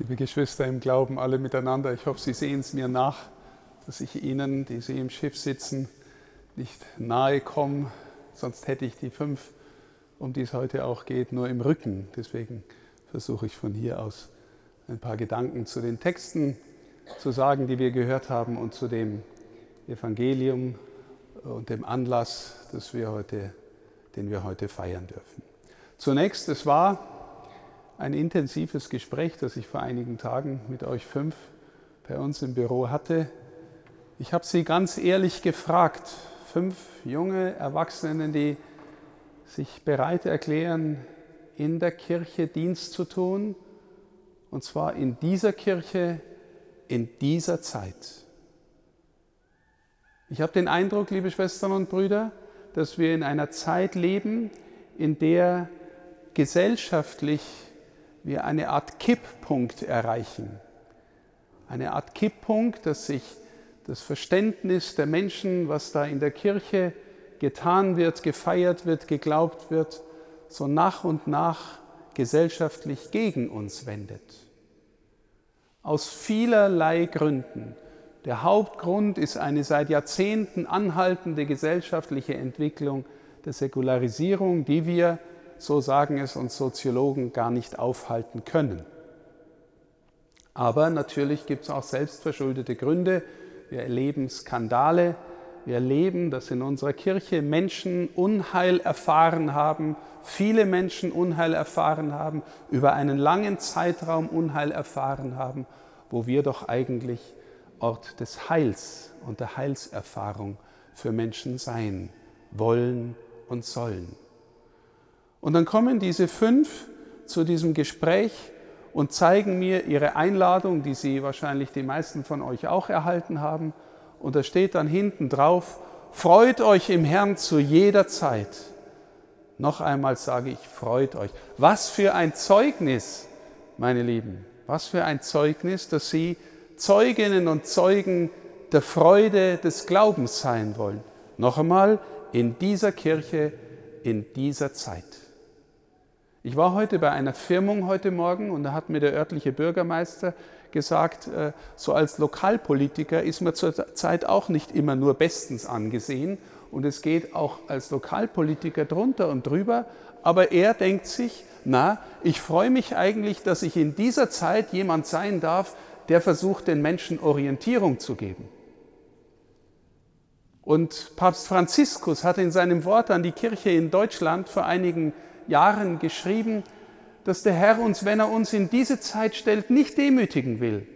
Liebe Geschwister im Glauben, alle miteinander, ich hoffe, Sie sehen es mir nach, dass ich Ihnen, die Sie im Schiff sitzen, nicht nahe komme, sonst hätte ich die fünf, um die es heute auch geht, nur im Rücken. Deswegen versuche ich von hier aus ein paar Gedanken zu den Texten zu sagen, die wir gehört haben und zu dem Evangelium und dem Anlass, wir heute, den wir heute feiern dürfen. Zunächst, es war ein intensives Gespräch, das ich vor einigen Tagen mit euch fünf bei uns im Büro hatte. Ich habe sie ganz ehrlich gefragt, fünf junge Erwachsene, die sich bereit erklären, in der Kirche Dienst zu tun, und zwar in dieser Kirche, in dieser Zeit. Ich habe den Eindruck, liebe Schwestern und Brüder, dass wir in einer Zeit leben, in der gesellschaftlich wir eine Art Kipppunkt erreichen. Eine Art Kipppunkt, dass sich das Verständnis der Menschen, was da in der Kirche getan wird, gefeiert wird, geglaubt wird, so nach und nach gesellschaftlich gegen uns wendet. Aus vielerlei Gründen. Der Hauptgrund ist eine seit Jahrzehnten anhaltende gesellschaftliche Entwicklung der Säkularisierung, die wir so sagen es uns Soziologen, gar nicht aufhalten können. Aber natürlich gibt es auch selbstverschuldete Gründe. Wir erleben Skandale. Wir erleben, dass in unserer Kirche Menschen Unheil erfahren haben, viele Menschen Unheil erfahren haben, über einen langen Zeitraum Unheil erfahren haben, wo wir doch eigentlich Ort des Heils und der Heilserfahrung für Menschen sein wollen und sollen. Und dann kommen diese fünf zu diesem Gespräch und zeigen mir ihre Einladung, die sie wahrscheinlich die meisten von euch auch erhalten haben. Und da steht dann hinten drauf, freut euch im Herrn zu jeder Zeit. Noch einmal sage ich, freut euch. Was für ein Zeugnis, meine Lieben, was für ein Zeugnis, dass Sie Zeuginnen und Zeugen der Freude des Glaubens sein wollen. Noch einmal, in dieser Kirche, in dieser Zeit. Ich war heute bei einer Firmung heute Morgen und da hat mir der örtliche Bürgermeister gesagt, äh, so als Lokalpolitiker ist man zurzeit auch nicht immer nur bestens angesehen und es geht auch als Lokalpolitiker drunter und drüber, aber er denkt sich, na, ich freue mich eigentlich, dass ich in dieser Zeit jemand sein darf, der versucht, den Menschen Orientierung zu geben. Und Papst Franziskus hat in seinem Wort an die Kirche in Deutschland vor einigen Jahren Jahren geschrieben, dass der Herr uns, wenn er uns in diese Zeit stellt, nicht demütigen will,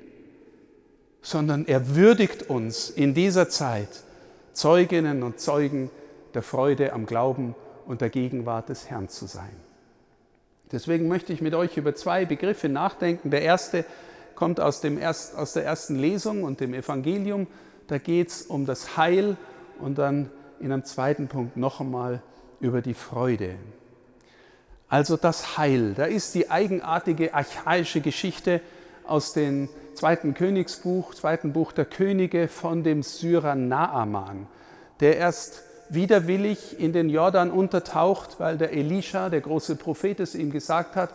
sondern er würdigt uns in dieser Zeit, Zeuginnen und Zeugen der Freude am Glauben und der Gegenwart des Herrn zu sein. Deswegen möchte ich mit euch über zwei Begriffe nachdenken. Der erste kommt aus, dem erst, aus der ersten Lesung und dem Evangelium. Da geht es um das Heil und dann in einem zweiten Punkt noch einmal über die Freude. Also das Heil. Da ist die eigenartige archaische Geschichte aus dem zweiten Königsbuch, zweiten Buch der Könige von dem Syrer Naaman, der erst widerwillig in den Jordan untertaucht, weil der Elisha, der große Prophet, es ihm gesagt hat,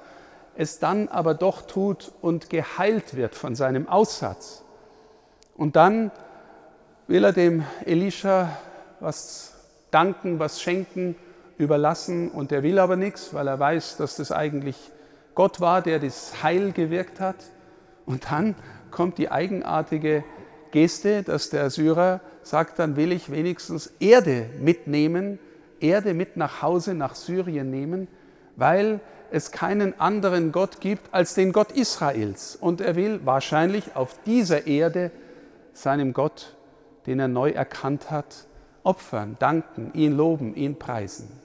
es dann aber doch tut und geheilt wird von seinem Aussatz. Und dann will er dem Elisha was danken, was schenken überlassen und er will aber nichts, weil er weiß, dass das eigentlich Gott war, der das Heil gewirkt hat. Und dann kommt die eigenartige Geste, dass der Syrer sagt, dann will ich wenigstens Erde mitnehmen, Erde mit nach Hause nach Syrien nehmen, weil es keinen anderen Gott gibt als den Gott Israels. Und er will wahrscheinlich auf dieser Erde seinem Gott, den er neu erkannt hat, opfern, danken, ihn loben, ihn preisen.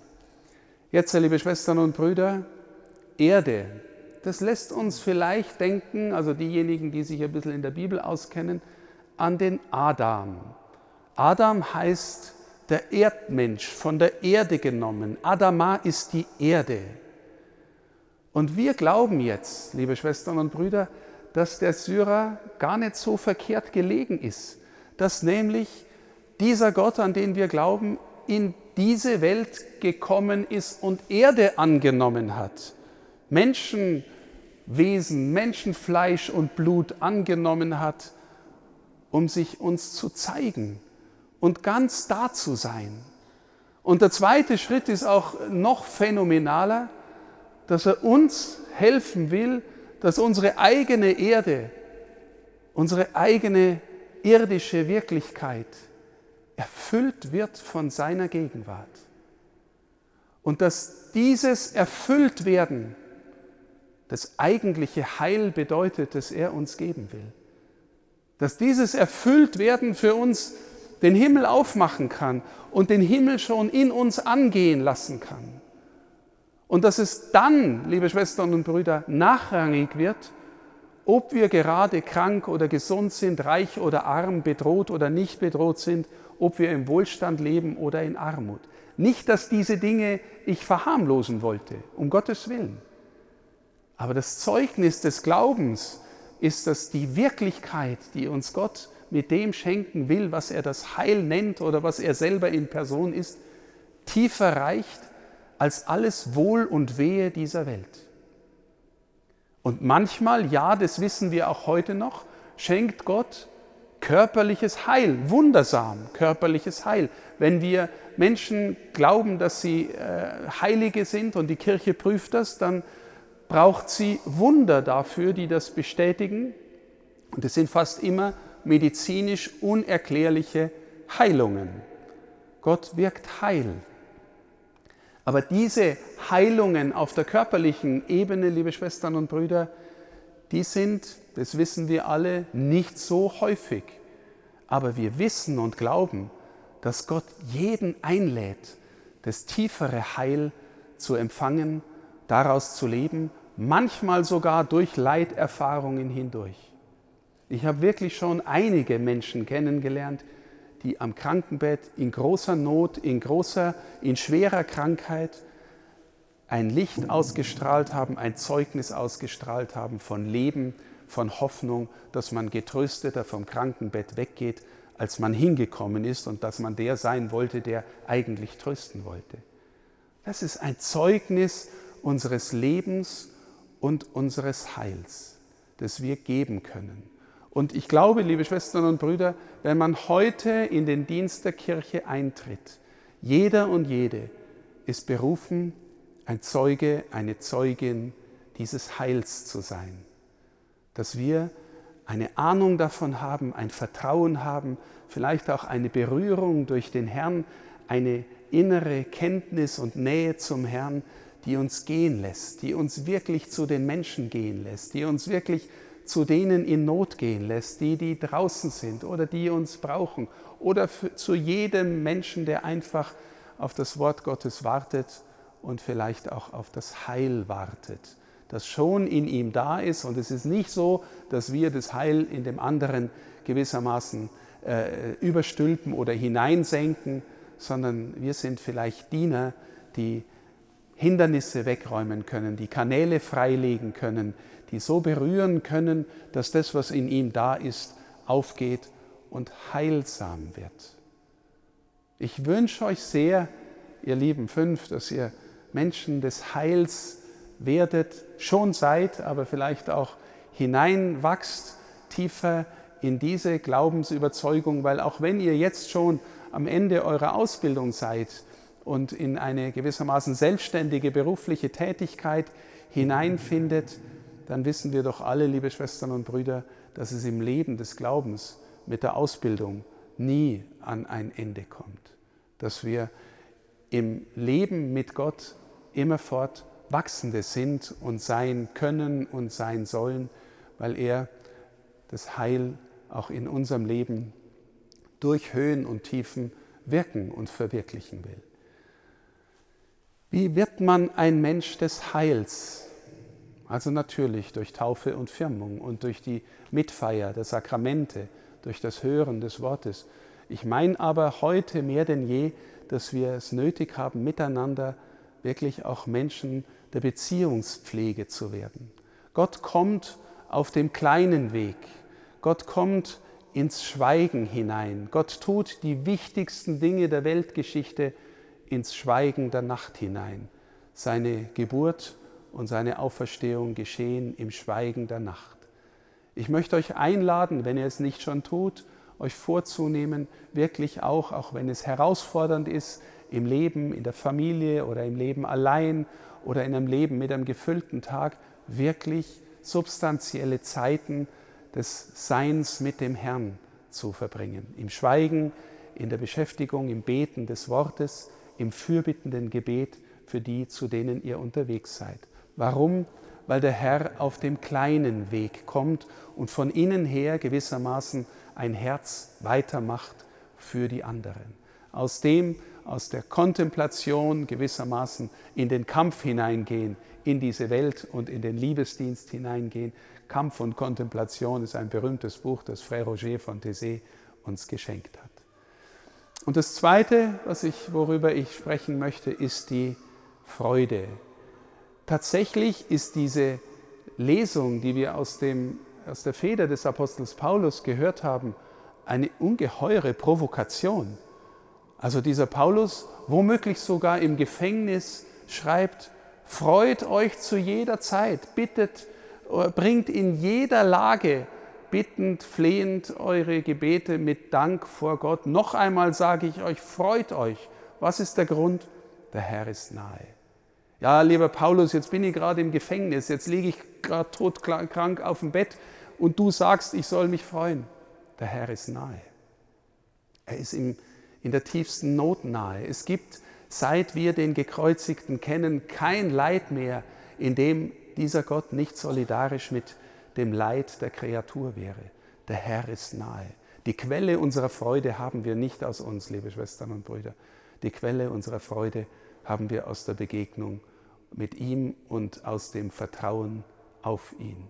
Jetzt, liebe Schwestern und Brüder, Erde, das lässt uns vielleicht denken, also diejenigen, die sich ein bisschen in der Bibel auskennen, an den Adam. Adam heißt der Erdmensch, von der Erde genommen. Adama ist die Erde. Und wir glauben jetzt, liebe Schwestern und Brüder, dass der Syrer gar nicht so verkehrt gelegen ist, dass nämlich dieser Gott, an den wir glauben, in diese Welt gekommen ist und Erde angenommen hat. Menschen Wesen Menschenfleisch und Blut angenommen hat, um sich uns zu zeigen und ganz da zu sein. Und der zweite Schritt ist auch noch phänomenaler, dass er uns helfen will, dass unsere eigene Erde, unsere eigene irdische Wirklichkeit erfüllt wird von seiner Gegenwart. Und dass dieses Erfülltwerden das eigentliche Heil bedeutet, das er uns geben will. Dass dieses Erfülltwerden für uns den Himmel aufmachen kann und den Himmel schon in uns angehen lassen kann. Und dass es dann, liebe Schwestern und Brüder, nachrangig wird, ob wir gerade krank oder gesund sind, reich oder arm, bedroht oder nicht bedroht sind, ob wir im Wohlstand leben oder in Armut. Nicht, dass diese Dinge ich verharmlosen wollte, um Gottes Willen. Aber das Zeugnis des Glaubens ist, dass die Wirklichkeit, die uns Gott mit dem schenken will, was er das Heil nennt oder was er selber in Person ist, tiefer reicht als alles Wohl und Wehe dieser Welt. Und manchmal, ja, das wissen wir auch heute noch, schenkt Gott körperliches Heil, wundersam körperliches Heil. Wenn wir Menschen glauben, dass sie äh, Heilige sind und die Kirche prüft das, dann braucht sie Wunder dafür, die das bestätigen. Und es sind fast immer medizinisch unerklärliche Heilungen. Gott wirkt Heil. Aber diese Heilungen auf der körperlichen Ebene, liebe Schwestern und Brüder, die sind, das wissen wir alle, nicht so häufig. Aber wir wissen und glauben, dass Gott jeden einlädt, das tiefere Heil zu empfangen, daraus zu leben, manchmal sogar durch Leiterfahrungen hindurch. Ich habe wirklich schon einige Menschen kennengelernt, die am Krankenbett in großer Not, in großer, in schwerer Krankheit ein Licht ausgestrahlt haben, ein Zeugnis ausgestrahlt haben von Leben, von Hoffnung, dass man getrösteter vom Krankenbett weggeht, als man hingekommen ist und dass man der sein wollte, der eigentlich trösten wollte. Das ist ein Zeugnis unseres Lebens und unseres Heils, das wir geben können. Und ich glaube, liebe Schwestern und Brüder, wenn man heute in den Dienst der Kirche eintritt, jeder und jede ist berufen, ein Zeuge, eine Zeugin dieses Heils zu sein. Dass wir eine Ahnung davon haben, ein Vertrauen haben, vielleicht auch eine Berührung durch den Herrn, eine innere Kenntnis und Nähe zum Herrn, die uns gehen lässt, die uns wirklich zu den Menschen gehen lässt, die uns wirklich zu denen in Not gehen lässt, die, die draußen sind oder die uns brauchen oder für, zu jedem Menschen, der einfach auf das Wort Gottes wartet und vielleicht auch auf das Heil wartet, das schon in ihm da ist. Und es ist nicht so, dass wir das Heil in dem anderen gewissermaßen äh, überstülpen oder hineinsenken, sondern wir sind vielleicht Diener, die Hindernisse wegräumen können, die Kanäle freilegen können, die so berühren können, dass das, was in ihm da ist, aufgeht und heilsam wird. Ich wünsche euch sehr, ihr lieben Fünf, dass ihr Menschen des Heils werdet, schon seid, aber vielleicht auch hineinwachst, tiefer in diese Glaubensüberzeugung, weil auch wenn ihr jetzt schon am Ende eurer Ausbildung seid und in eine gewissermaßen selbstständige berufliche Tätigkeit hineinfindet, dann wissen wir doch alle, liebe Schwestern und Brüder, dass es im Leben des Glaubens mit der Ausbildung nie an ein Ende kommt. Dass wir im Leben mit Gott immerfort Wachsende sind und sein können und sein sollen, weil er das Heil auch in unserem Leben durch Höhen und Tiefen wirken und verwirklichen will. Wie wird man ein Mensch des Heils? Also natürlich durch Taufe und Firmung und durch die Mitfeier der Sakramente, durch das Hören des Wortes. Ich meine aber heute mehr denn je, dass wir es nötig haben, miteinander wirklich auch Menschen der Beziehungspflege zu werden. Gott kommt auf dem kleinen Weg. Gott kommt ins Schweigen hinein. Gott tut die wichtigsten Dinge der Weltgeschichte ins Schweigen der Nacht hinein. Seine Geburt und seine Auferstehung geschehen im Schweigen der Nacht. Ich möchte euch einladen, wenn ihr es nicht schon tut, euch vorzunehmen, wirklich auch, auch wenn es herausfordernd ist, im Leben, in der Familie oder im Leben allein oder in einem Leben mit einem gefüllten Tag, wirklich substanzielle Zeiten des Seins mit dem Herrn zu verbringen. Im Schweigen, in der Beschäftigung, im Beten des Wortes, im fürbittenden Gebet für die, zu denen ihr unterwegs seid. Warum? Weil der Herr auf dem kleinen Weg kommt und von innen her gewissermaßen ein Herz weitermacht für die anderen. Aus dem, aus der Kontemplation gewissermaßen in den Kampf hineingehen, in diese Welt und in den Liebesdienst hineingehen. Kampf und Kontemplation ist ein berühmtes Buch, das Frère Roger von Thésée uns geschenkt hat. Und das Zweite, was ich, worüber ich sprechen möchte, ist die Freude. Tatsächlich ist diese Lesung, die wir aus, dem, aus der Feder des Apostels Paulus gehört haben, eine ungeheure Provokation. Also dieser Paulus, womöglich sogar im Gefängnis, schreibt, freut euch zu jeder Zeit, bittet, bringt in jeder Lage bittend, flehend eure Gebete mit Dank vor Gott. Noch einmal sage ich euch, freut euch. Was ist der Grund? Der Herr ist nahe. Ja, lieber Paulus, jetzt bin ich gerade im Gefängnis, jetzt liege ich gerade todkrank auf dem Bett und du sagst, ich soll mich freuen. Der Herr ist nahe. Er ist im, in der tiefsten Not nahe. Es gibt, seit wir den Gekreuzigten kennen, kein Leid mehr, in dem dieser Gott nicht solidarisch mit dem Leid der Kreatur wäre. Der Herr ist nahe. Die Quelle unserer Freude haben wir nicht aus uns, liebe Schwestern und Brüder. Die Quelle unserer Freude haben wir aus der Begegnung mit ihm und aus dem Vertrauen auf ihn.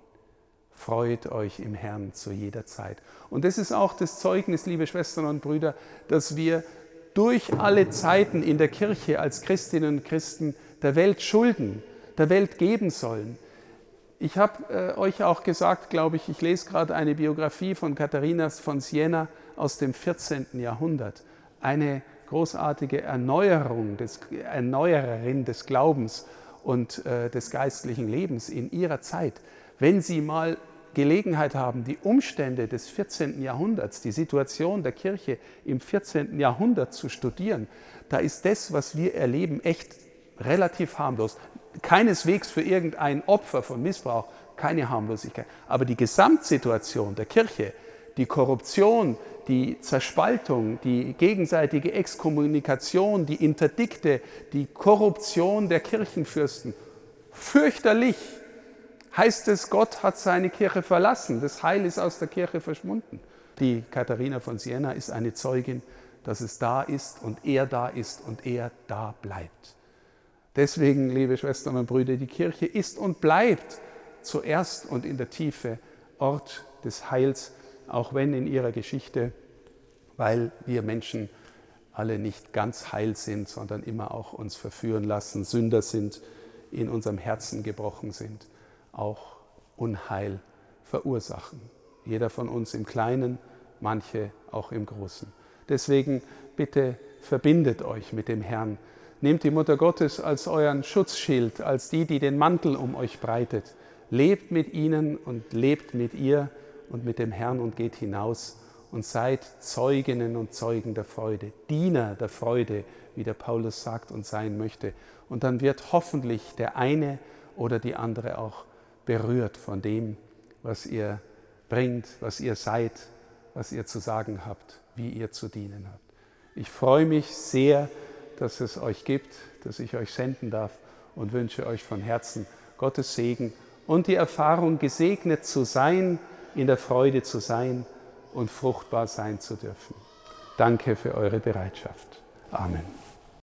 Freut euch im Herrn zu jeder Zeit. Und das ist auch das Zeugnis, liebe Schwestern und Brüder, dass wir durch alle Zeiten in der Kirche als Christinnen und Christen der Welt schulden, der Welt geben sollen. Ich habe äh, euch auch gesagt, glaube ich, ich lese gerade eine Biografie von Katharina von Siena aus dem 14. Jahrhundert. Eine großartige Erneuerung, des, Erneuererin des Glaubens und äh, des geistlichen Lebens in ihrer Zeit. Wenn Sie mal Gelegenheit haben, die Umstände des 14. Jahrhunderts, die Situation der Kirche im 14. Jahrhundert zu studieren, da ist das, was wir erleben, echt relativ harmlos. Keineswegs für irgendein Opfer von Missbrauch, keine Harmlosigkeit. Aber die Gesamtsituation der Kirche, die Korruption, die Zerspaltung, die gegenseitige Exkommunikation, die Interdikte, die Korruption der Kirchenfürsten, fürchterlich heißt es, Gott hat seine Kirche verlassen, das Heil ist aus der Kirche verschwunden. Die Katharina von Siena ist eine Zeugin, dass es da ist und er da ist und er da bleibt. Deswegen, liebe Schwestern und Brüder, die Kirche ist und bleibt zuerst und in der Tiefe Ort des Heils, auch wenn in ihrer Geschichte, weil wir Menschen alle nicht ganz heil sind, sondern immer auch uns verführen lassen, Sünder sind, in unserem Herzen gebrochen sind, auch Unheil verursachen. Jeder von uns im Kleinen, manche auch im Großen. Deswegen bitte verbindet euch mit dem Herrn Nehmt die Mutter Gottes als euren Schutzschild, als die, die den Mantel um euch breitet. Lebt mit ihnen und lebt mit ihr und mit dem Herrn und geht hinaus und seid Zeuginnen und Zeugen der Freude, Diener der Freude, wie der Paulus sagt und sein möchte. Und dann wird hoffentlich der eine oder die andere auch berührt von dem, was ihr bringt, was ihr seid, was ihr zu sagen habt, wie ihr zu dienen habt. Ich freue mich sehr, dass es euch gibt, dass ich euch senden darf und wünsche euch von Herzen Gottes Segen und die Erfahrung, gesegnet zu sein, in der Freude zu sein und fruchtbar sein zu dürfen. Danke für eure Bereitschaft. Amen.